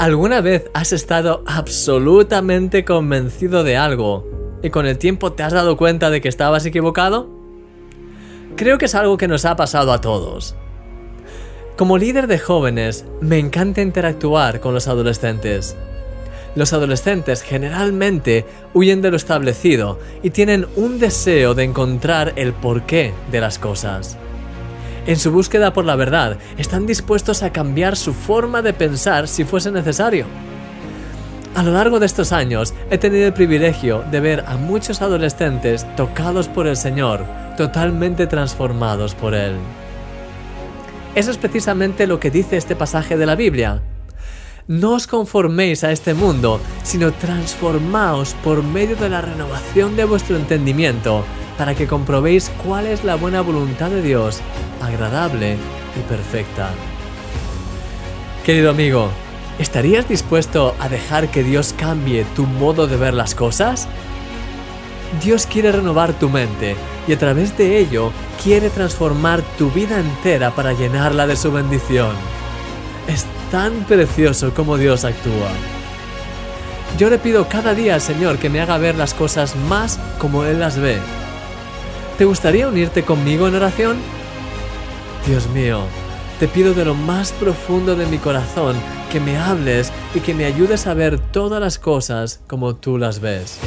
¿Alguna vez has estado absolutamente convencido de algo y con el tiempo te has dado cuenta de que estabas equivocado? Creo que es algo que nos ha pasado a todos. Como líder de jóvenes, me encanta interactuar con los adolescentes. Los adolescentes generalmente huyen de lo establecido y tienen un deseo de encontrar el porqué de las cosas. En su búsqueda por la verdad, están dispuestos a cambiar su forma de pensar si fuese necesario. A lo largo de estos años he tenido el privilegio de ver a muchos adolescentes tocados por el Señor, totalmente transformados por Él. Eso es precisamente lo que dice este pasaje de la Biblia. No os conforméis a este mundo, sino transformaos por medio de la renovación de vuestro entendimiento, para que comprobéis cuál es la buena voluntad de Dios, agradable y perfecta. Querido amigo, ¿estarías dispuesto a dejar que Dios cambie tu modo de ver las cosas? Dios quiere renovar tu mente y a través de ello quiere transformar tu vida entera para llenarla de su bendición. Es tan precioso como Dios actúa. Yo le pido cada día al Señor que me haga ver las cosas más como Él las ve. ¿Te gustaría unirte conmigo en oración? Dios mío, te pido de lo más profundo de mi corazón que me hables y que me ayudes a ver todas las cosas como tú las ves.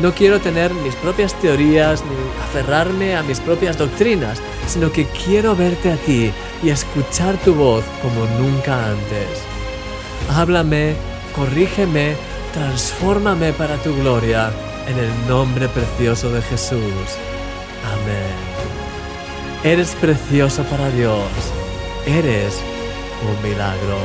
No quiero tener mis propias teorías ni aferrarme a mis propias doctrinas, sino que quiero verte a ti y escuchar tu voz como nunca antes. Háblame, corrígeme, transfórmame para tu gloria, en el nombre precioso de Jesús. Amén. Eres precioso para Dios. Eres un milagro.